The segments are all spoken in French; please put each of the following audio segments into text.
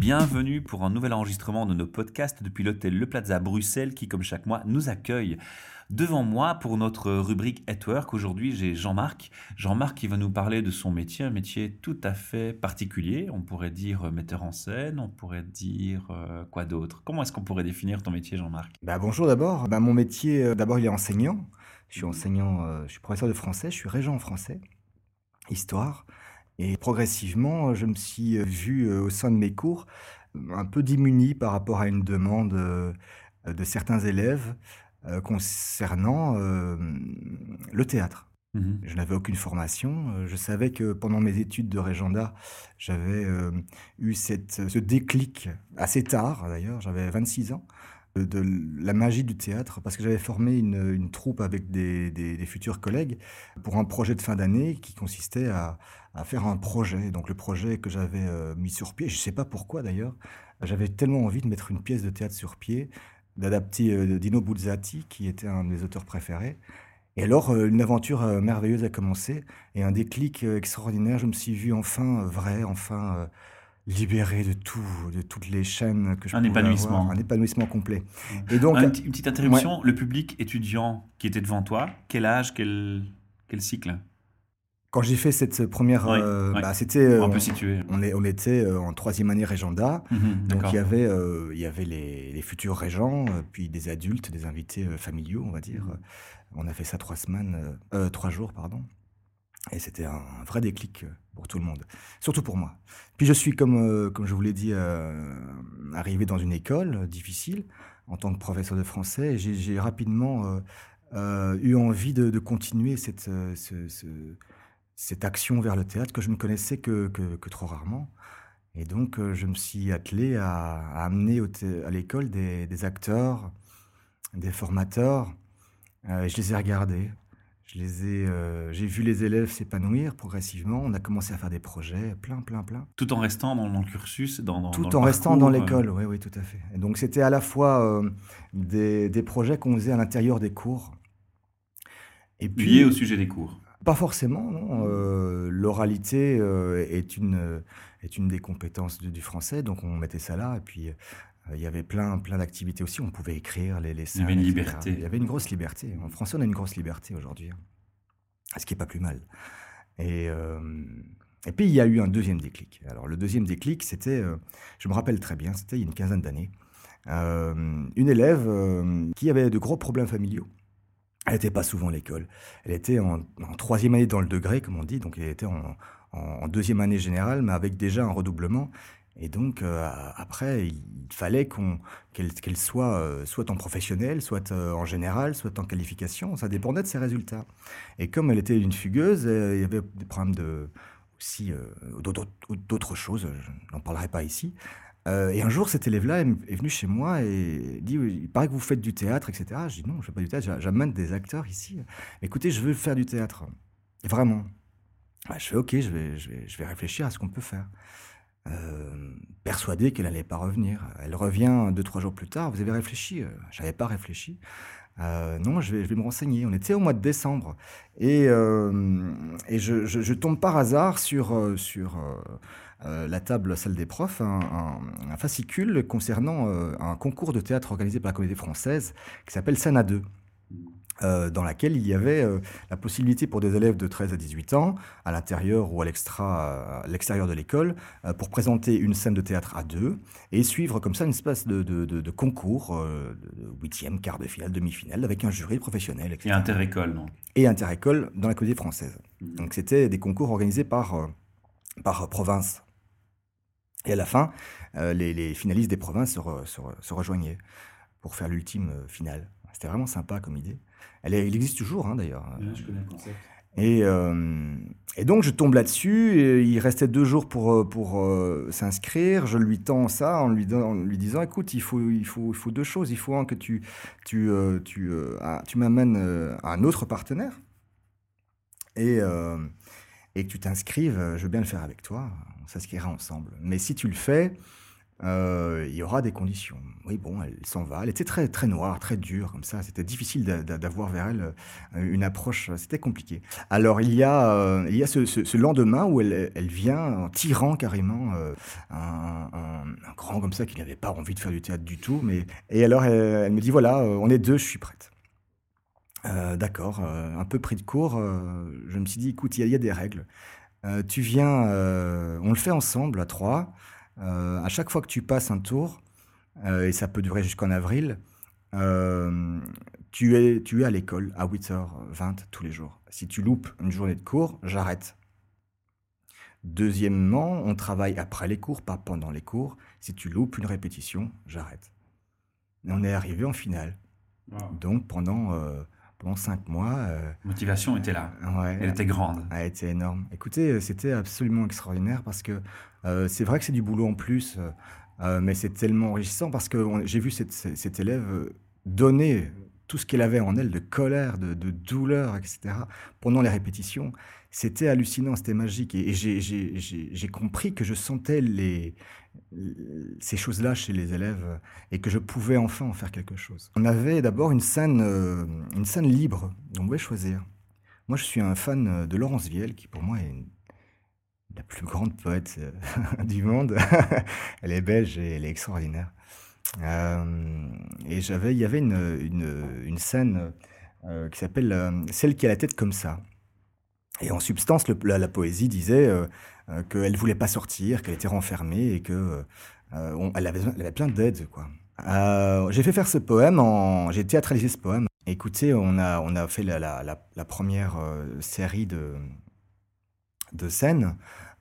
Bienvenue pour un nouvel enregistrement de nos podcasts depuis l'hôtel Le Plaza Bruxelles qui, comme chaque mois, nous accueille. Devant moi, pour notre rubrique At Work, aujourd'hui j'ai Jean-Marc. Jean-Marc qui va nous parler de son métier, un métier tout à fait particulier. On pourrait dire metteur en scène, on pourrait dire euh, quoi d'autre? Comment est-ce qu'on pourrait définir ton métier, Jean-Marc? Bah, bonjour d'abord. Bah, mon métier, euh, d'abord, il est enseignant. Je suis enseignant, euh, je suis professeur de français, je suis régent en français, histoire. Et progressivement, je me suis euh, vu euh, au sein de mes cours euh, un peu démuni par rapport à une demande euh, de certains élèves euh, concernant euh, le théâtre. Mhm. Je n'avais aucune formation. Euh, Je savais que pendant mes études de régenda, j'avais euh, eu cette, ce déclic assez tard, d'ailleurs, j'avais 26 ans, de, la magie du théâtre, parce que j'avais formé une, troupe avec des, futurs collègues pour un projet de fin d'année qui consistait à, à faire un projet. Donc le projet que j'avais euh, mis sur pied, je ne sais pas pourquoi d'ailleurs, j'avais tellement envie de mettre une pièce de théâtre sur pied, d'adapter euh, Dino Buzzati, qui était un de mes auteurs préférés. Et alors, euh, une aventure merveilleuse a commencé et un déclic extraordinaire. Je me suis vu enfin vrai, enfin libéré de tout, de toutes les chaînes que je Un épanouissement. avoir, un épanouissement complet. Et donc, Un une petite interruption, le public étudiant qui était devant toi, quel âge, quel, quel cycle? Quand j'ai fait cette première, euh, bah, c'était, euh, On on, peut situer. on est- on était euh, en troisième année régenda. Mhm, Donc il y avait, euh, il y avait les, les futurs régents, euh, puis des adultes, des invités euh, familiaux, on va dire. Mhm. On a fait ça trois semaines, euh, euh, trois jours, pardon. Et c'était un, vrai déclic euh, pour tout le monde, surtout pour moi. Puis je suis, comme, euh, je vous l'ai dit, euh, arrivé dans une école difficile en tant que professeur de français. J'ai rapidement eu envie de, continuer cette, ce- ce- cette action vers le théâtre que je ne connaissais que, trop rarement. Et donc, je me suis attelé à, amener à l'école des, des acteurs, des formateurs. Je les ai regardés. Je les ai, euh, j'ai vu les élèves s'épanouir progressivement. On a commencé à faire des projets, plein, plein, plein. Tout en restant dans, dans le cursus, dans, dans- Tout dans en restant dans parcours, euh, l'école, oui, oui, tout à fait. Et donc, c'était à la fois euh, des, des projets qu'on faisait à l'intérieur des cours. Et liés au sujet des cours. Pas forcément, non. L'oralité est, une, est une des compétences du, du français, donc on mettait ça là. Et puis, il y avait plein, plein d'activités aussi. On pouvait écrire les, les Il y avait une scènes, etc. liberté. Il y avait une grosse liberté. En français, on a une grosse liberté aujourd'hui. hein. Ce qui est pas plus mal. Et, euh, et puis, il y a eu un deuxième déclic. Alors, le deuxième déclic, c'était, euh, je me rappelle très bien, c'était il y a une quinzaine d'années, euh, une élève euh, qui avait de gros problèmes familiaux. Elle n'était pas souvent à l'école. Elle était en, en troisième année dans le degré, comme on dit, donc elle était en deuxième année générale, mais avec déjà un redoublement. Et donc, euh, après, il fallait qu'elle, soit euh, soit en professionnel, soit euh, en général, soit en qualification. Ça dépendait de ses résultats. Et comme elle était une fugueuse, il y avait des problèmes de, aussi d'autres, choses, je n'en parlerai pas ici. Et un jour, cet élève-là est venu chez moi et dit Il paraît que vous faites du théâtre, etc. Je dis Non, je ne fais pas du théâtre, j'a- j'amène des acteurs ici. Écoutez, je veux faire du théâtre. Vraiment. Bah, je fais Ok, je vais réfléchir à ce qu'on peut faire. Euh, persuadé qu'elle n'allait pas revenir. Elle revient deux, trois jours plus tard. Vous avez réfléchi Je n'avais pas réfléchi. Euh, non, je vais, me renseigner. On était au mois de décembre. Et, euh, et je, tombe par hasard sur, euh, sur euh, euh, la table salle des profs un, fascicule concernant euh, un concours de théâtre organisé par la Comédie française qui s'appelle à deux. Euh, dans laquelle il y avait euh, la possibilité pour des élèves de 13 à 18 ans, à l'intérieur ou à à l'extérieur de l'école, euh, pour présenter une scène de théâtre à deux et suivre comme ça une espèce de, de- de- de concours, euh, huitième, quart de finale, demi-finale, avec un jury professionnel, etc. Et inter-école, non Et interécole dans la Comédie française. Mhm. Donc c'était des concours organisés par, euh, par province. Et à la fin, euh, les, les finalistes des provinces se, re- se re- se rejoignaient pour faire l'ultime euh, finale. C'était vraiment sympa comme idée. Elle, est- existe toujours, hein, d'ailleurs. Je connais le concept. Et, euh, et donc je tombe là-dessus. Il restait deux jours pour, euh, pour euh, s'inscrire. Je lui tends ça en lui, don- en lui disant écoute, il faut, il, faut, il faut deux choses. Il faut un, que tu, tu, euh, tu, tu m'amènes un autre partenaire et, et que tu t'inscrives. Je veux bien le faire avec toi. On s'inscrira ensemble. Mais si tu le fais, euh, il y aura des conditions. Oui, bon, elle s'en va. Elle était très, très noire, très dure, comme ça. C'était difficile d'avoir vers elle euh, une approche. C'était compliqué. Alors, il y a, euh, il y a ce, lendemain où elle, elle, vient en tirant carrément un, grand comme ça qui n'avait pas envie de faire du théâtre du tout. Mais... Et alors, elle, me dit voilà, on est deux, je suis prête. D'accord, un peu pris de court, je me suis dit écoute, il y, a des règles. tu viens, on le fait ensemble à trois. Euh, à chaque fois que tu passes un tour, euh, et ça peut durer jusqu'en avril, euh, tu, es, tu es à l'école à 8h20 tous les jours. Si tu loupes une journée de cours, j'arrête. Deuxièmement, on travaille après les cours, pas pendant les cours. Si tu loupes une répétition, j'arrête. On est arrivé en finale. Donc pendant pendant cinq mois. Euh, motivation était là. Elle était grande. Elle était énorme. Écoutez, euh, c'était absolument extraordinaire parce que euh, c'est vrai que c'est du boulot en plus, mais c'est tellement enrichissant parce que j'ai vu cette, cette, élève donner tout ce qu'elle avait en elle de colère, de, de, douleur, etc. pendant les répétitions. C'était hallucinant, c'était magique. Et, et j'ai compris que je sentais les, ces choses-là chez les élèves et que je pouvais enfin en faire quelque chose. On avait d'abord une scène, euh, une scène libre, on pouvait choisir. Moi, je suis un fan de Laurence Vielle, qui pour moi est la plus grande poète euh, du monde. elle est belge et elle est extraordinaire. Euh, et j'avais, il y avait une, une scène qui s'appelle Celle qui a la tête comme ça. Et en substance, la, poésie disait euh, qu'elle voulait pas sortir, qu'elle était renfermée et que euh, avait, plein d'aide. Quoi. Euh, j'ai fait faire ce poème, j'ai théâtralisé ce poème. Écoutez, on a, fait la, première série de, scènes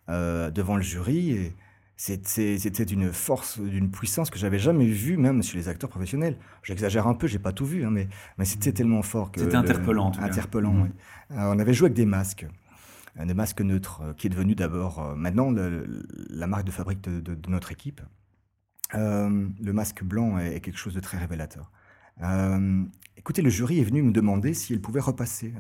devant le jury. C'était d'une force, d'une puissance que j'avais jamais vue, même chez les acteurs professionnels. J'exagère un peu, j'ai pas tout vu, hein, mais, mais c'était tellement fort que. C'était interpellant, Interpellant, cas. Oui. on avait joué avec des masques des masques neutres, euh, qui est devenu d'abord euh, maintenant la marque de fabrique de, notre équipe. Euh, le masque blanc est, quelque chose de très révélateur. Écoutez, le jury est venu me demander si elle pouvait repasser.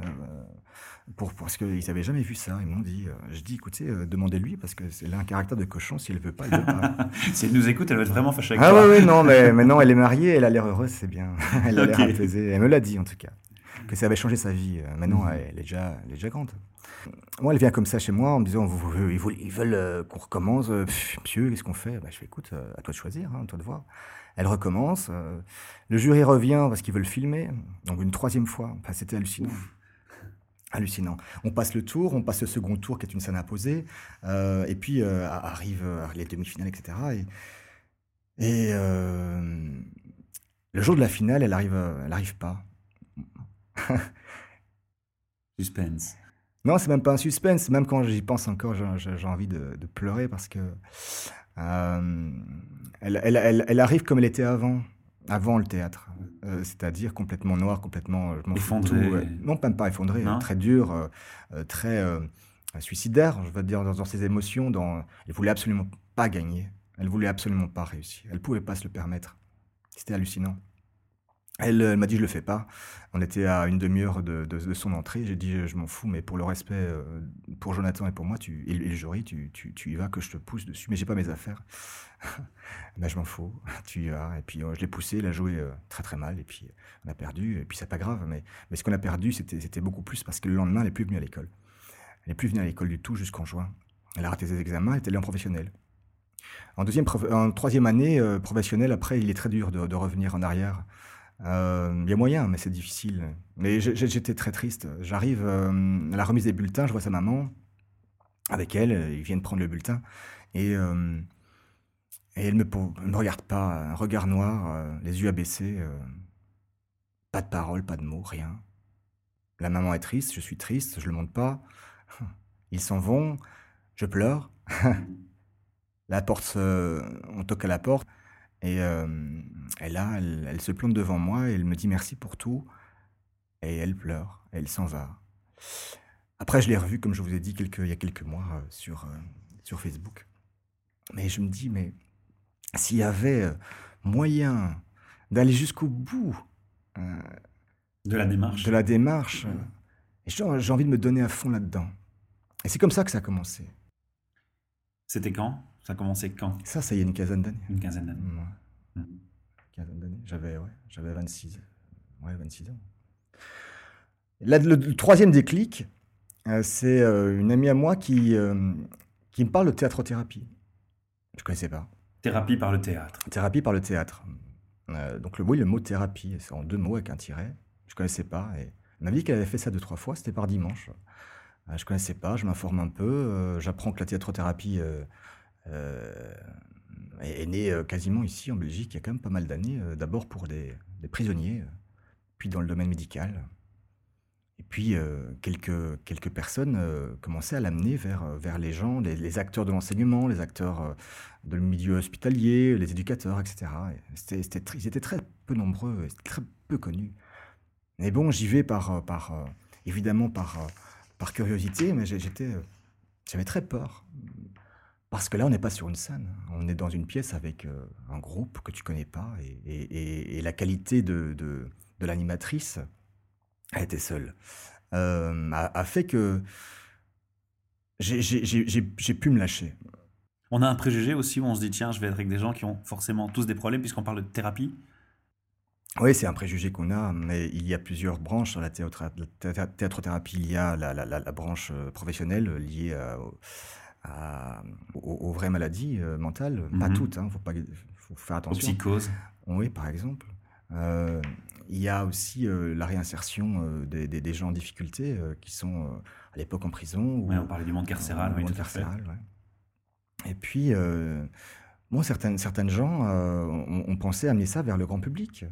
Pour, parce qu'ils n'avaient jamais vu ça. Ils m'ont dit, je dis, écoutez, demandez-lui, parce que c'est un caractère de cochon, s'il ne veut pas, il veut pas. si elle nous écoute, elle va être vraiment fâchée avec ah, oui, non, mais maintenant elle est mariée, elle a l'air heureuse, c'est bien. elle a l'air apaisée. Elle me l'a dit, en tout cas, que ça avait changé sa vie. Maintenant, mhm. elle, est déjà, elle est déjà grande. Moi, elle vient comme ça chez moi en me disant ils veulent, euh, qu'on recommence. Euh, monsieur, qu'est-ce qu'on fait? Bah, Je fais écoute, euh, à toi de choisir, hein, à toi de voir. Elle recommence. le jury revient parce qu'ils veulent filmer. Donc, une troisième fois. Enfin, c'était hallucinant. Hallucinant. On passe le tour, on passe le second tour qui est une scène imposée. et puis arrivent les demi-finales, etc. Et, et le jour de la finale, elle arrive, elle arrive pas. Suspense. Non, c'est même pas un suspense. Même quand j'y pense encore, j'ai envie de, pleurer parce que euh, elle, elle, elle, arrive comme elle était avant, avant le théâtre. Euh, c'est-à-dire complètement noire, complètement effondrée. Non, même pas effondrée, très dure, euh, très suicidaire, je veux dire, dans, ses émotions. Dans... Elle voulait absolument pas gagner. Elle voulait absolument pas réussir. Elle pouvait pas se le permettre. C'était hallucinant. Elle, m'a dit je le fais pas. On était à une demi-heure de, son entrée. J'ai dit je m'en fous, mais pour le respect euh, pour Jonathan et pour moi, tu, et, le jury, tu, y vas que je te pousse dessus. Mais j'ai pas mes affaires. ben, je m'en fous, tu y vas. Et puis euh, je l'ai poussé, il a joué euh, très très mal. Et puis on a perdu. Et puis c'est pas grave. Mais, ce qu'on a perdu, c'était beaucoup plus parce que le lendemain, elle n'est plus venue à l'école. Elle n'est plus venue à l'école du tout jusqu'en juin. Elle a raté ses examens, elle était allée en professionnel. En, deuxième, en troisième année professionnelle, après, il est très dur de revenir en arrière. Euh, il y a moyen, mais c'est difficile. Mais j'étais très triste. J'arrive euh, à la remise des bulletins, je vois sa maman avec elle, ils viennent prendre le bulletin. Et, euh, et elle ne me, regarde pas, un regard noir, les yeux abaissés, pas de parole, pas de mots, rien. La maman est triste, je suis triste, je le montre pas. Ils s'en vont, je pleure. la porte, on toque à la porte. Et, euh, là, elle, se plante devant moi et elle me dit merci pour tout. Et elle pleure, elle s'en va. Après, je l'ai revue, comme je vous ai dit, quelques, il y a quelques mois euh, sur, euh, sur Facebook. Mais je me dis, mais s'il y avait euh, moyen d'aller jusqu'au bout de la démarche, de la démarche j'ai envie de me donner à fond là-dedans. Et c'est comme ça que ça a commencé. C'était quand? Ça a commencé quand? Ça, ça y est une quinzaine d'années. Une quinzaine d'années. Mmh. Quinzaine d'années. J'avais ouais, j'avais 26, ouais, 26 ans. Là, le, le, troisième déclic, euh, c'est euh, une amie à moi qui, euh, qui me parle de théâtre-thérapie. Je ne connaissais pas. Thérapie par le théâtre. Thérapie par le théâtre. Donc le, oui, le mot thérapie, c'est en deux mots avec un tiret. Je ne connaissais pas. Et elle m'a dit qu'elle avait fait ça deux, trois fois. C'était par dimanche. Je ne connaissais pas. Je m'informe un peu. J'apprends que la théâtre-thérapie est, est née quasiment ici en Belgique il y a quand même pas mal d'années. D'abord pour des, prisonniers, puis dans le domaine médical. Et puis, euh, quelques, quelques personnes euh, commençaient à l'amener vers, vers les gens, les, acteurs de l'enseignement, les acteurs euh, de le milieu hospitalier, les éducateurs, etc. Et c'était- ils étaient très peu nombreux, très peu connus. Mais bon, j'y vais par, euh, par euh, évidemment par, euh, par curiosité, mais euh, j'avais très peur. Parce que là, on n'est pas sur une scène. On est dans une pièce avec euh, un groupe que tu connais pas. Et, et- et- et la qualité de, de, de l'animatrice, elle était seule, euh, a, a fait que j'ai- pu me lâcher. On a un préjugé aussi où on se dit tiens, je vais être avec des gens qui ont forcément tous des problèmes puisqu'on parle de thérapie. Oui, c'est un préjugé qu'on a, mais il y a plusieurs branches dans la théâtre- la thé- théâtre-thérapie. Il y a la, la- la- la branche euh, professionnelle liée à, à- aux, aux vraies maladies euh, mentales. Pas Mhm. toutes, il faut, pas- faut faire Aux attention. psychoses. Oui, par exemple. Euh, il y a aussi euh, la réinsertion des, des- des gens en difficulté qui sont à l'époque en prison. ou Ouais, on parlait du monde carcéral, ou oui, monde carcéral, ouais. Et puis, bon, certaines, certaines gens ont, ont pensé amener ça vers le grand public.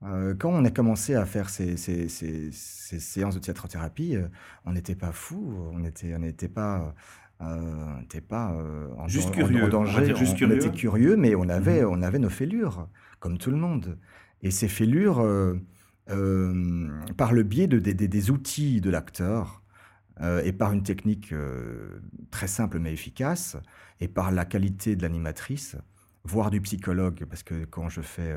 Quand on a commencé à faire ces, ces- ces- ces séances de théâtre-thérapie, on n'était pas fous, on n'était on n'était pas, euh, on n'était pas euh, en, Juste en- en curieux, on danger, juste on, on curieux. était curieux, mais on avait, Mhm. on avait nos fêlures, comme tout le monde. Et ces fêlures, euh, euh, par le biais de, des- outils de l'acteur, et par une technique très simple mais efficace, et par la qualité de l'animatrice, voire du psychologue, parce que quand je fais,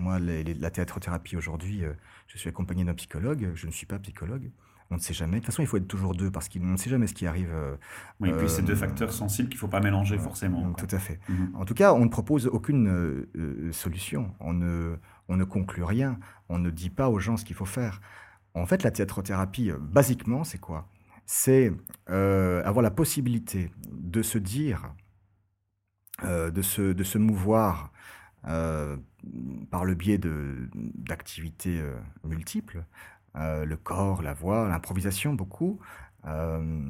moi, les- les- la théâtre-thérapie aujourd'hui, je suis accompagné d'un psychologue, je ne suis pas psychologue, on ne sait jamais. De toute façon, il faut être toujours deux, parce qu'on ne sait jamais ce qui arrive. euh, Oui, et puis c'est deux euh, facteurs sensibles qu'il ne faut pas mélanger euh, forcément. Tout à fait. Mhm. En tout cas, on ne propose aucune euh, euh, solution. On ne, on ne conclut rien. On ne dit pas aux gens ce qu'il faut faire. En fait, la théâtre-thérapie, euh, basiquement, c'est quoi? C'est euh, avoir la possibilité de se dire, euh, de, se, de se mouvoir euh, par le biais d'activités euh, multiples, euh, le corps, la voix, l'improvisation, beaucoup, euh,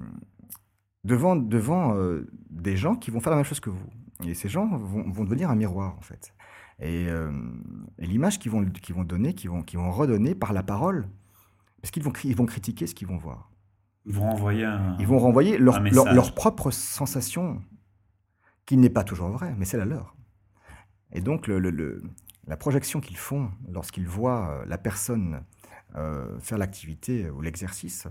devant, devant euh, des gens qui vont faire la même chose que vous. Et ces gens vont, vont devenir un miroir, en fait. Et, et l'image qu'ils vont, vont donner, qu'ils vont, qu'ils vont redonner par la parole, parce qu'ils vont, ils vont critiquer ce qu'ils vont voir. Ils vont renvoyer un. Ils vont renvoyer leur, leur, leur propre sensation, qui n'est pas toujours vraie, mais c'est la leur. Et donc, le, le- le- la projection qu'ils font lorsqu'ils voient la personne euh, faire l'activité ou l'exercice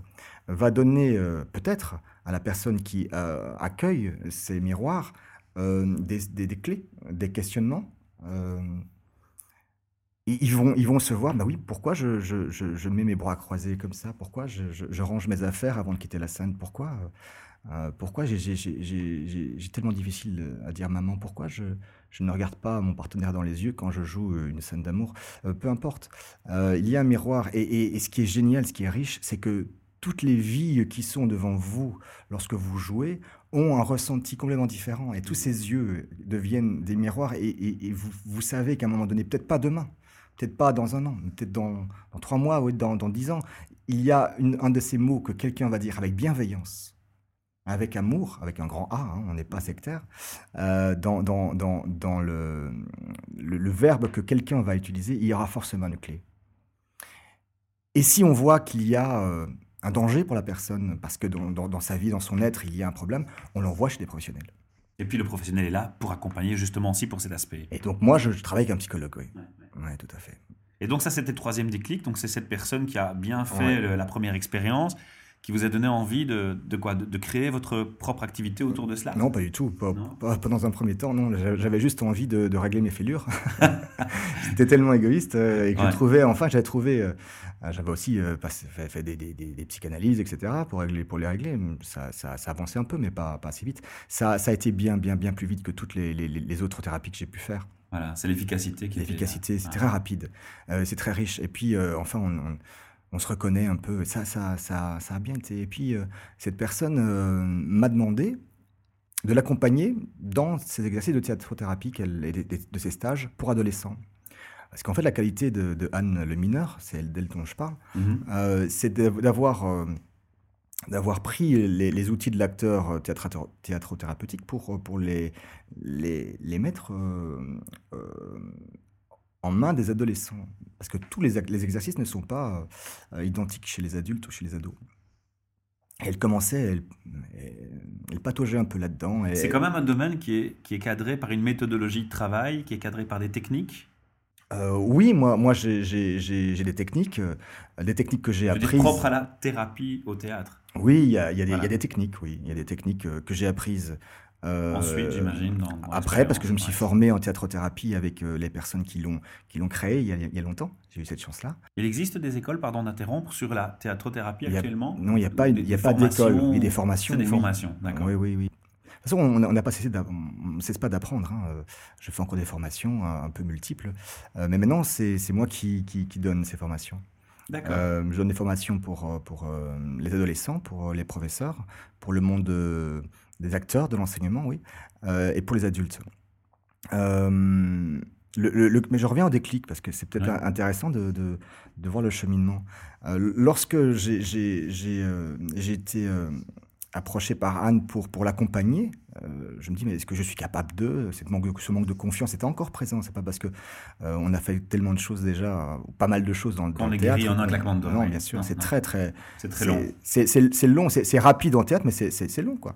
va donner euh, peut-être à la personne qui euh, accueille ces miroirs des, clés, des questionnements. Ils, vont, ils vont se voir, bah oui, pourquoi je, je- mets mes bras croisés comme ça? Pourquoi je, range mes affaires avant de quitter la scène? Pourquoi pourquoi j'ai tellement difficile à dire maman? Pourquoi je, je ne regarde pas mon partenaire dans les yeux quand je joue euh, une scène d'amour Euh, Peu importe. Euh, il y a un miroir. Et, ce qui est génial, ce qui est riche, c'est que toutes les vies qui sont devant vous lorsque vous jouez ont un ressenti complètement différent. Et tous ces yeux deviennent des miroirs. Et, vous, savez qu'à un moment donné, peut-être pas demain, peut-être pas dans un an, peut-être dans, trois mois ou dans, dans dix ans, il y a un de ces mots que quelqu'un va dire avec bienveillance avec amour, avec un grand A, hein, on n'est pas sectaire, euh, dans, dans, dans, dans le, le, le verbe que quelqu'un va utiliser, il y aura forcément une clé. Et si on voit qu'il y a euh, un danger pour la personne, parce que dans, sa vie, dans son être, il y a un problème, on l'envoie chez des professionnels. Et puis le professionnel est là pour accompagner justement aussi pour cet aspect. Et donc moi, je, je travaille avec un psychologue, oui. Ouais, ouais. Oui, tout à fait. Et donc ça, c'était le troisième déclic. Donc c'est cette personne qui a bien fait le- la première expérience, qui vous a donné envie de, de quoi de, créer votre propre activité autour de cela Non, pas du tout. Pas, pas, dans un premier temps, non. J'avais juste envie de, de régler mes fêlures. C'était tellement égoïste euh, et que je trouvais, enfin, j'avais trouvé. Euh, j'avais aussi euh, fait, fait des, des, des, psychanalyses, etc., pour, régler, pour les régler. Ça, ça, ça avançait un peu, mais pas, pas assez vite. Ça, ça a été bien, bien, bien plus vite que toutes les, les, les autres thérapies que j'ai pu faire. Voilà, c'est l'efficacité qui L'efficacité, c'est très rapide, c'est très riche. Et puis, enfin, on on se reconnaît un peu. Ça, ça, ça, ça a bien été. Et puis, euh, cette personne euh, m'a demandé de l'accompagner dans ses exercices de théâtrothérapie et de, de, ses stages pour adolescents. Parce qu'en fait, la qualité de, Anne le mineur, c'est elle d'elle dont je parle, mm-hmm. euh, c'est d'avoir d'avoir pris les, outils de l'acteur théâtrothérapeutique pour, pour les, les, les mettre en main des adolescents. Parce que tous les, les exercices ne sont pas euh, identiques chez les adultes ou chez les ados. elle commençait, elle, elle, pataugeait un peu là-dedans. C'est quand même un domaine qui est, qui est cadré par une méthodologie de travail, qui est cadré par des techniques? Euh, oui, moi, moi j'ai des techniques, euh, des techniques que j'ai apprises. propres à la thérapie au théâtre. Oui, il y a y a, des techniques, oui, il y a des techniques que j'ai apprises euh, Ensuite, j'imagine. Après, parce que je me suis formé en théâtrothérapie avec euh, les personnes qui l'ont qui l'ont créé il y, a, il y, a, longtemps. J'ai eu cette chance-là. Il existe des écoles, pardon d'interrompre, sur la théâtrothérapie actuellement? Non, il n'y a pas, il y a pas d'école. Il y a des formations? des formations, d'accord. Oui, oui, oui. De toute façon, on n'a pas cessé on cesse pas d'apprendre. Hein. Euh, je fais encore des formations un peu multiples. mais maintenant, c'est moi qui, qui, qui, donne ces formations. D'accord. je donne des formations pour, pour les adolescents, pour les professeurs, pour le monde des acteurs de l'enseignement, oui, euh, et pour les adultes. Euh, le, mais je reviens au déclic parce que c'est peut-être intéressant de, de, de, voir le cheminement. Euh, lorsque j'ai été approché par Anne pour, pour l'accompagner, euh, je me dis, mais est-ce que je suis capable de Cette manque, Ce manque de confiance était encore présent? C'est pas parce que euh, on a fait tellement de choses déjà, pas mal de choses dans, dans le théâtre. en un claquement de doigts. Non, bien sûr, c'est très très. C'est très long. C'est long, c'est rapide en théâtre, mais c'est long quoi.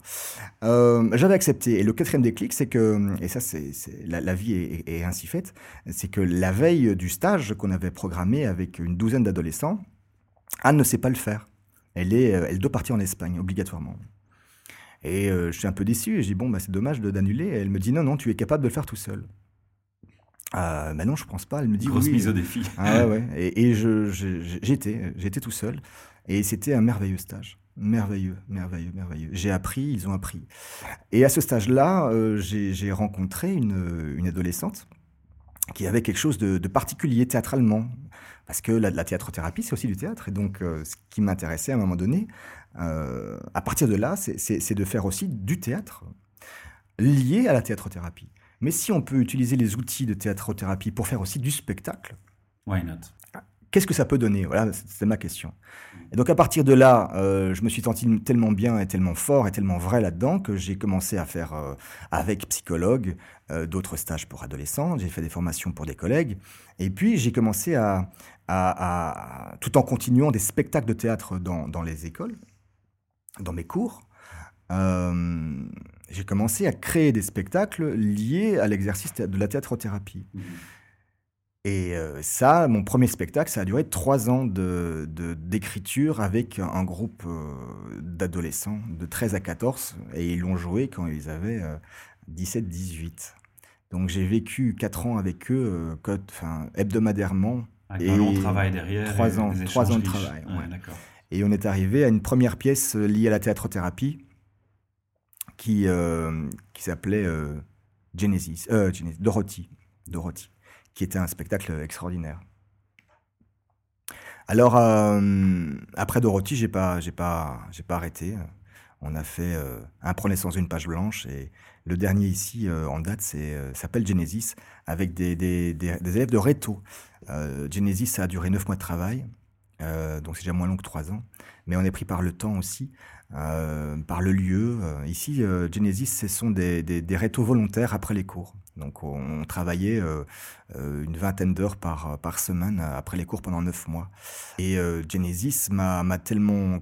Euh, j'avais accepté. Et le quatrième déclic, c'est que, et ça, c'est la, la, vie est, est ainsi faite, c'est que la veille du stage qu'on avait programmé avec une douzaine d'adolescents, Anne ne sait pas le faire. Elle, est, elle doit partir en Espagne, obligatoirement. Et euh, je suis un peu déçu et je dis bon bah c'est dommage d'annuler. Et elle me dit non non tu es capable de le faire tout seul. Euh, bah non je pense pas. Elle me dit grosse mise au défi. Ah ouais. Et, et je j'étais j'étais tout seul et c'était un merveilleux stage. Merveilleux, merveilleux, merveilleux. J'ai appris, ils ont appris. Et à ce stage-là, euh, j'ai rencontré une, une, adolescente qui avait quelque chose de, particulier théâtralement. Parce que la, la théâtrothérapie, c'est aussi du théâtre. Et donc, euh, ce qui m'intéressait à un moment donné, euh, à partir de là, c'est de faire aussi du théâtre lié à la théâtrothérapie. Mais si on peut utiliser les outils de théâtrothérapie pour faire aussi du spectacle, why not? Qu'est-ce que ça peut donner? Voilà, c'est ma question. Et donc à partir de là, euh, je me suis senti tellement bien et tellement fort et tellement vrai là-dedans que j'ai commencé à faire euh, avec psychologue d'autres stages pour adolescents. J'ai fait des formations pour des collègues. Et puis j'ai commencé à, à, tout en continuant des spectacles de théâtre dans, dans les écoles, dans mes cours, euh, j'ai commencé à créer des spectacles liés à l'exercice de la théâtrothérapie. Mmh. Et euh, ça, mon premier spectacle, ça a duré trois ans d'écriture de, avec un groupe euh, d'adolescents de 13 à 14. Et ils l'ont joué quand ils avaient 17-18. Donc j'ai vécu quatre ans avec eux, enfin, hebdomadairement. Avec et un long travail derrière. Trois ans, trois ans de travail. Et on est arrivé à une première pièce euh, liée à la théâtrothérapie qui, euh, qui s'appelait euh, Genesis, Genesis, Dorothy, Dorothy, qui était un spectacle extraordinaire. Alors, après Dorothy, j'ai pas, j'ai pas, j'ai pas arrêté. On a fait un Prenez sans une page blanche et le dernier ici en date, c'est s'appelle Genesis avec des, élèves de Réto. Genesis, a duré neuf mois de travail. Euh, donc c'est déjà moins long que trois ans. Mais on est pris par le temps aussi, euh, par le lieu. Euh, ici, Genesis, ce sont des, des, volontaires après les cours. Donc on, travaillait une vingtaine d'heures par, par semaine après les cours pendant neuf mois. Et Genesis m'a tellement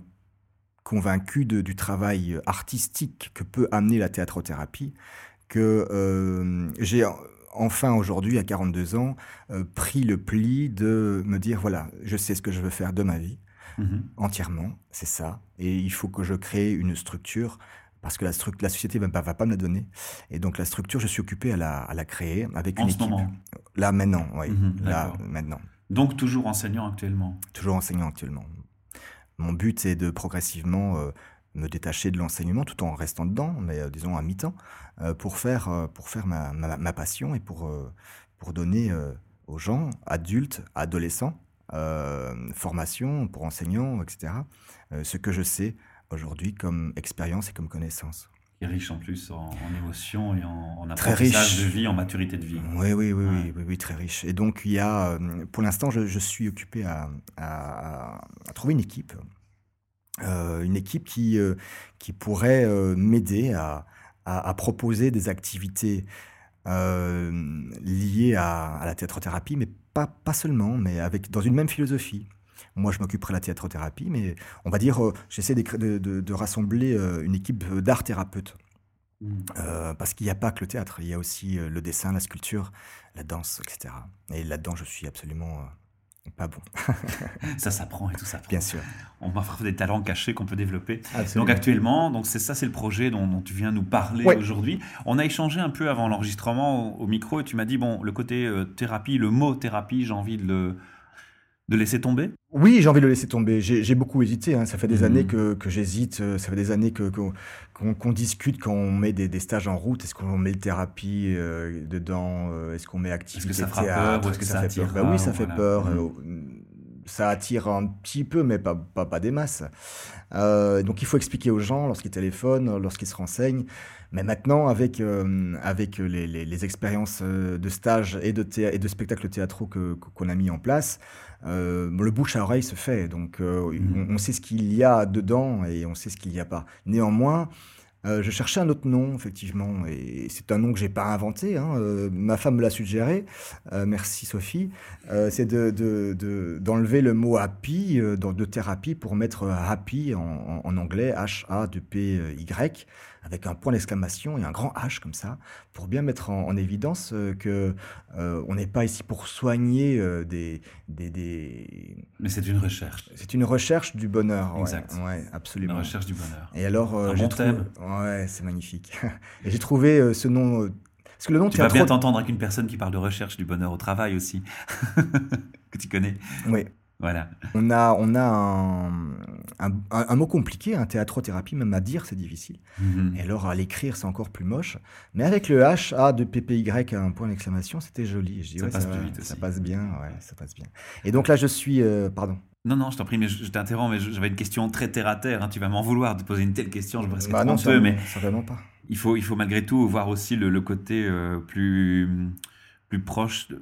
convaincu de, du travail artistique que peut amener la théâtrothérapie que j'ai enfin aujourd'hui, à 42 ans, euh, pris le pli de me dire, voilà, je sais ce que je veux faire de ma vie. Mhm. entièrement, c'est ça. Et il faut que je crée une structure parce que la, société ne va, va pas me la donner. Et donc la structure, je suis occupé à la, à la créer avec En une ce équipe. moment. Là maintenant, oui. Mhm, Là maintenant. Donc toujours enseignant actuellement. Toujours enseignant actuellement. Mon but est de progressivement euh, me détacher de l'enseignement tout en restant dedans, mais euh, disons à mi-temps, euh, pour faire, pour faire ma, ma- ma passion et pour, pour donner aux gens, adultes, adolescents, formation pour enseignants, etc., ce que je sais aujourd'hui comme expérience et comme connaissance. Est riche en plus en, en émotions et en, en apprentissage de vie, en maturité de vie. Oui, oui, oui, Ouais. oui, oui, oui, très riche. Et donc, il y a, euh, pour l'instant, je, je suis occupé à, à- à trouver une équipe. Euh, une équipe qui, euh, qui pourrait euh, m'aider à, à- à proposer des activités liées à, à la théâtrothérapie, mais pas, pas seulement, mais avec, dans une même philosophie. Moi, je m'occuperai de la théâtrothérapie, mais on va dire, euh, j'essaie de, de- de rassembler euh, une équipe d'art thérapeutes. Euh, parce qu'il n'y a pas que le théâtre, il y a aussi euh, le dessin, la sculpture, la danse, etc. Et là-dedans, je suis absolument euh, pas bon, Ça s'apprend et tout ça. bien sûr. On m'offre des talents cachés qu'on peut développer. Donc actuellement, donc c'est ça, c'est le projet dont, dont tu viens nous parler Ouais. aujourd'hui. On a échangé un peu avant l'enregistrement au, au micro et tu m'as dit bon, le côté euh, thérapie, le mot thérapie, j'ai envie de le de laisser tomber? Oui, j'ai envie de le laisser tomber. J'ai beaucoup hésité. hein. Ça fait des Mhm. années que, que j'hésite. euh, Ça fait des années que qu'on qu'on discute quand on met des, des stages en route. Est-ce qu'on met thérapie euh, dedans euh, Est-ce qu'on met activité ça fera théâtre peur ou est-ce que ça fait peur? Bah Oui, ça fait voilà. peur. Mhm. euh, ça attire un petit peu, mais pas, pas, pas des masses. Euh, donc il faut expliquer aux gens lorsqu'ils téléphonent, lorsqu'ils se renseignent. Mais maintenant, avec, euh, avec les, les- les expériences euh, de stage et de, et de spectacles théâtraux qu'on a mis en place, euh, le bouche à oreille se fait. Donc on, on sait ce qu'il y a dedans et on sait ce qu'il n'y a pas. Néanmoins, euh, je cherchais un autre nom, effectivement, et c'est un nom que j'ai pas inventé. hein, euh, ma femme me l'a suggéré. Euh, merci Sophie. Euh, c'est de, de- de- d'enlever le mot happy euh, dans, de thérapie pour mettre happy en, en- en anglais, H-A-P-Y, avec un point d'exclamation et un grand H comme ça, pour bien mettre en, en évidence euh, que euh, on n'est pas ici pour soigner euh, des, des, des- Mais c'est une recherche, C'est une recherche du bonheur. ouais, Exact. Ouais, une absolument. recherche du bonheur. Et alors, euh, j'ai bon trouvé... thème. Ouais, c'est magnifique. et j'ai trouvé ce nom... Parce que le nom Tu vas bien t'entendre avec une personne qui parle de recherche du bonheur au travail aussi, que tu connais. Oui. Voilà. On a, on a un, un, un- un mot compliqué, un théâtrothérapie, même à dire, c'est difficile. Mhm. Et alors, à l'écrire, c'est encore plus moche. Mais avec le H, A de PPY à un point d'exclamation, c'était joli. Je dis, Ça ouais, passe va, plus vite Ça aussi. passe bien, ouais, ça passe bien. Et donc là, je suis... euh, pardon. Non, non, je t'en prie, mais je, je t'interromps, mais j'avais une question très terre à terre. hein. Tu vas m'en vouloir de poser une telle question, je me risque Bah non, peu, mais certainement pas. il faut, il faut malgré tout voir aussi le, le côté euh, plus, plus proche, de-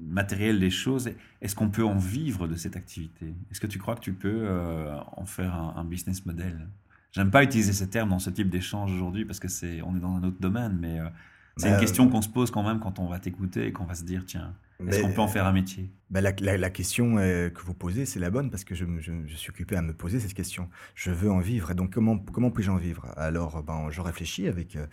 matériel des choses. Est-ce qu'on peut en vivre de cette activité? Est-ce que tu crois que tu peux euh, en faire un, un business model? J'aime pas utiliser ce terme dans ce type d'échange aujourd'hui parce que c'est, on est dans un autre domaine, mais euh, c'est Bah, une question qu'on se pose quand même quand on va t'écouter et qu'on va se dire tiens, est-ce Mais- qu'on peut en faire un métier? Bah, la, la- la question euh, que vous posez, c'est la bonne parce que je, je- je suis occupé à me poser cette question. Je veux en vivre. Donc, comment, comment puis-je en vivre? Alors, ben, je réfléchis avec, euh,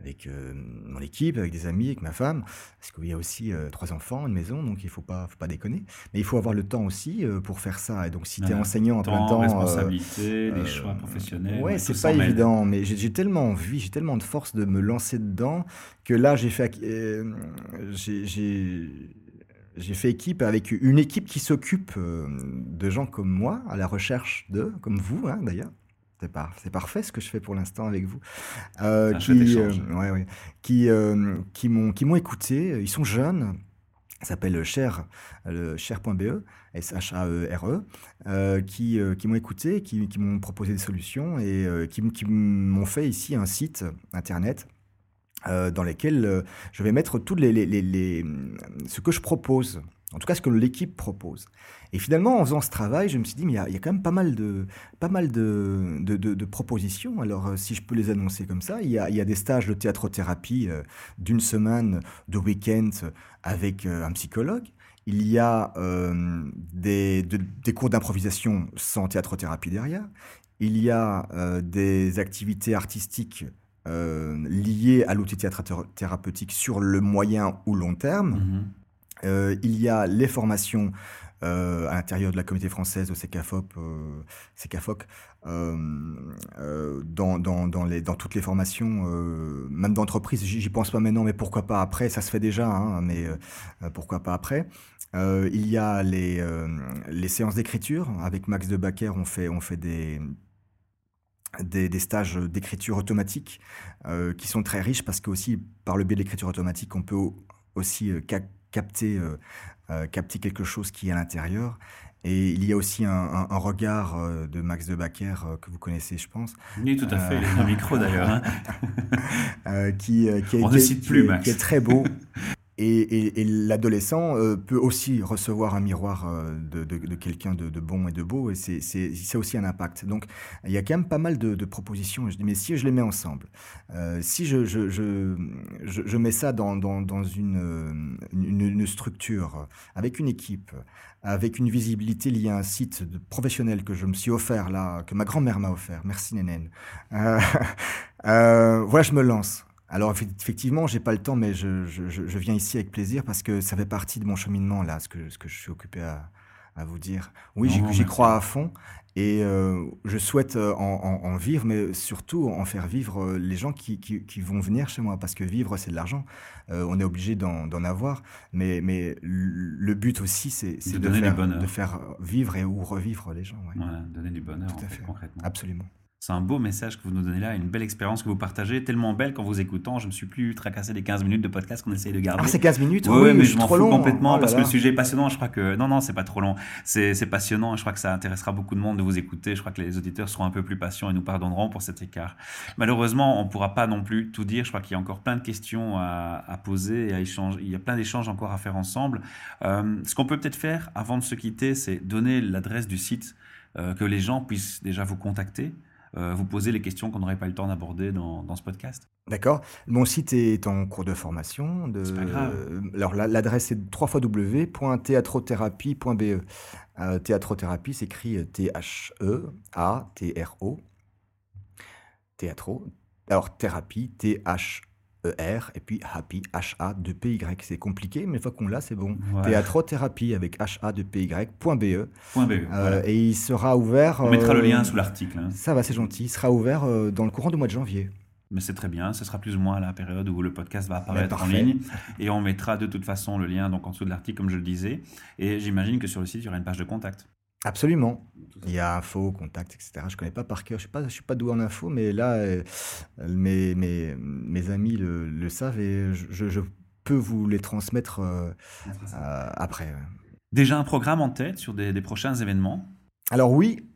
avec euh, mon équipe, avec des amis, avec ma femme. Parce qu'il y a aussi euh, trois enfants, une maison, donc il ne faut pas, faut pas déconner. Mais il faut avoir le temps aussi euh, pour faire ça. Et donc, si tu es enseignant à plein Temps, responsabilité, les choix professionnels. Ouais, c'est pas évident, mais j'ai tellement envie, j'ai tellement de force de me lancer dedans que là, j'ai fait, j'ai- j'ai j'ai fait équipe avec une équipe qui s'occupe de gens comme moi, à la recherche de, comme vous hein, d'ailleurs. C'est par- c'est parfait ce que je fais pour l'instant avec vous. Euh, chouette qui, euh, ouais, ouais, qui, euh, qui m'ont qui m'ont écouté. Ils sont jeunes. Ça s'appelle Cher, le cher.be, S-H-A-E-R-E, euh, qui, euh, qui m'ont écouté, qui, qui m'ont proposé des solutions et euh, qui, m'ont fait ici un site internet euh, dans lequel euh, je vais mettre tout les, les- les- les- ce que je propose, en tout cas ce que l'équipe propose. Et finalement, en faisant ce travail, je me suis dit, mais il y a, quand même pas mal de, pas mal de, propositions. Alors, euh, si je peux les annoncer comme ça, il y a, des stages de théâtrothérapie euh, d'une semaine, de week-end, avec euh, un psychologue. Il y a euh, des, de- des cours d'improvisation sans théâtrothérapie derrière. Il y a des activités artistiques euh, liées à l'outil thérapeutique sur le moyen ou long terme. Mhm. Euh, il y a les formations euh, à l'intérieur de la communauté française au CKFOP, euh, CKFOC, euh, dans, dans, dans, les, dans toutes les formations, même d'entreprise. J'y pense pas maintenant, mais pourquoi pas après? Ça se fait déjà, hein, mais pourquoi pas après? Il y a les, les séances d'écriture. Avec Max de Backer, on fait, on fait des, des, stages d'écriture automatique qui sont très riches parce que aussi par le biais de l'écriture automatique, on peut aussi capter, euh, euh, capter quelque chose qui est à l'intérieur. Et il y a aussi un, un, un regard de Max de Backer que vous connaissez, je pense. Oui, tout à fait. Il a un micro d'ailleurs. Hein. qui, qui, On ne cite plus, Max. Qui est très beau. Et, et, et l'adolescent euh, peut aussi recevoir un miroir euh, de, de, de quelqu'un de, de, bon et de beau, et c'est aussi un impact. Donc il y a quand même pas mal de, propositions. Je dis, mais si je les mets ensemble, euh, si je, je, je, je, mets ça dans, dans, dans une, une, une, structure, avec une équipe, avec une visibilité liée à un site professionnel que je me suis offert là, que ma grand-mère m'a offert, merci Nénène, euh, voilà, je me lance. Alors effectivement, j'ai pas le temps, mais je, je, je, viens ici avec plaisir parce que ça fait partie de mon cheminement là, ce que, ce que je suis occupé à, à vous dire. Oui, j'y crois à fond et euh, je souhaite euh, en, en, en, vivre, mais surtout en faire vivre euh, les gens qui, qui, qui vont venir chez moi parce que vivre c'est de l'argent. Euh, on est obligé d'en avoir, mais, mais le but aussi c'est de, de, faire, de faire vivre et ou revivre les gens. Ouais. Voilà, donner du bonheur Tout à fait, fait concrètement. Absolument. C'est un beau message que vous nous donnez là, une belle expérience que vous partagez, tellement belle qu'en vous écoutant, je ne me suis plus tracassé des 15 minutes de podcast qu'on essaye de garder. Ah, c'est 15 minutes Oui, oui mais je m'en fous long. complètement oh parce que le sujet est passionnant. Je crois que. Non, non, c'est pas trop long. C'est passionnant. Je crois que ça intéressera beaucoup de monde de vous écouter. Je crois que les auditeurs seront un peu plus patients et nous pardonneront pour cet écart. Malheureusement, on ne pourra pas non plus tout dire. Je crois qu'il y a encore plein de questions à, à, poser et à échanger. Il y a plein d'échanges encore à faire ensemble. Euh, ce qu'on peut peut-être faire avant de se quitter, c'est donner l'adresse du site, euh, que les gens puissent déjà vous contacter. Euh, vous poser les questions qu'on n'aurait pas eu le temps d'aborder dans, dans, ce podcast. D'accord. Mon site est en cours de formation. De... C'est pas grave. Alors l'adresse est www.théâtrothérapie.be. Euh, théâtrothérapie s'écrit T-H-E-A-T-R-O. Théâtro. Alors thérapie, T-H-E. E-R et puis Happy, H-A-2-P-Y. C'est compliqué, mais une fois qu'on l'a, c'est bon. Ouais. Théâtrothérapie avec H-A-2-P-Y.be. E. Euh, voilà. Et il sera ouvert. On mettra le lien sous l'article. Hein. Ça va, c'est gentil. Il sera ouvert euh, dans le courant du mois de janvier. Mais c'est très bien, ce sera plus ou moins la période où le podcast va apparaître en ligne. Et on mettra de toute façon le lien donc en dessous de l'article, comme je le disais. Et j'imagine que sur le site, il y aura une page de contact. Absolument. Il y a info, contact, etc. Je connais pas par cœur. Je suis pas, je suis pas doué en info, mais là, euh, mes, mes, mes amis le, le savent et je, je, peux vous les transmettre euh, euh, après. Déjà un programme en tête sur des, des prochains événements? Alors oui,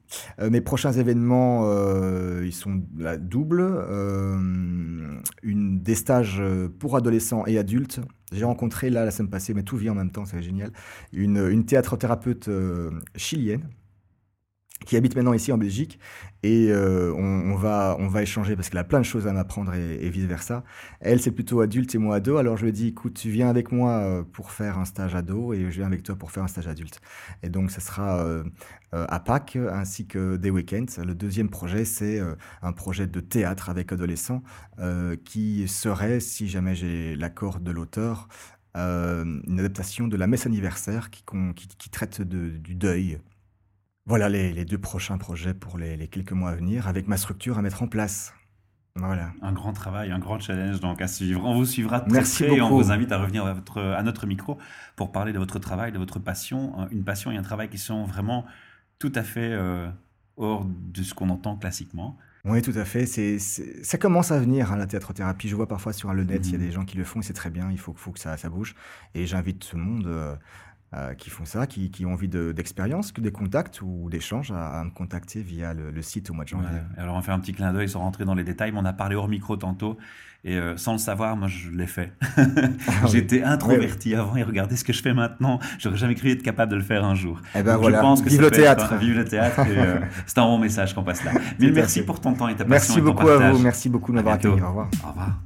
euh, mes prochains événements, euh, ils sont la double. Euh, une, des stages pour adolescents et adultes. J'ai rencontré là la semaine passée, mais tout vit en même temps, c'est génial, une, une théâtre-thérapeute chilienne qui habite maintenant ici en Belgique et euh, on, va on va échanger parce qu'elle a plein de choses à m'apprendre et, vice versa. Elle c'est plutôt adulte et moi ado. Alors je lui ai dit écoute tu viens avec moi euh, pour faire un stage ado et je viens avec toi pour faire un stage adulte. Et donc ça sera euh, à Pâques ainsi que des week-ends. Le deuxième projet c'est un projet de théâtre avec adolescents qui serait si jamais j'ai l'accord de l'auteur une adaptation de la messe anniversaire qui, qui, qui traite de, du deuil voilà les, les, deux prochains projets pour les, les, quelques mois à venir, avec ma structure à mettre en place. Voilà. Un grand travail, un grand challenge donc à suivre. On vous suivra très Merci près et on vous invite à revenir à, votre, à notre micro pour parler de votre travail, de votre passion. Une passion et un travail qui sont vraiment tout à fait euh, hors de ce qu'on entend classiquement. Oui, tout à fait. C'est, ça commence à venir, hein, la théâtre-thérapie. Je vois parfois sur le net, il mmh. y a des gens qui le font et c'est très bien. Il faut, faut que ça, ça bouge. Et j'invite tout le monde euh, euh, qui font ça, qui, qui ont envie d'expérience, de, des contacts ou d'échanges, à, à, me contacter via le, le, site au mois de janvier. Ouais. Alors on fait un petit clin d'œil sans rentrer dans les détails, mais on a parlé hors micro tantôt. Et euh, sans le savoir, moi je l'ai fait. ah, J'étais introverti avant et regardez ce que je fais maintenant. J'aurais jamais cru être capable de le faire un jour. Eh ben Donc, voilà. Je pense que vive le théâtre. Vive le théâtre. Euh, C'est un bon message qu'on passe là. Mais merci pour ton temps et ta passion. Merci et beaucoup à vous. Merci beaucoup de m'avoir accueilli. Au revoir. Au revoir.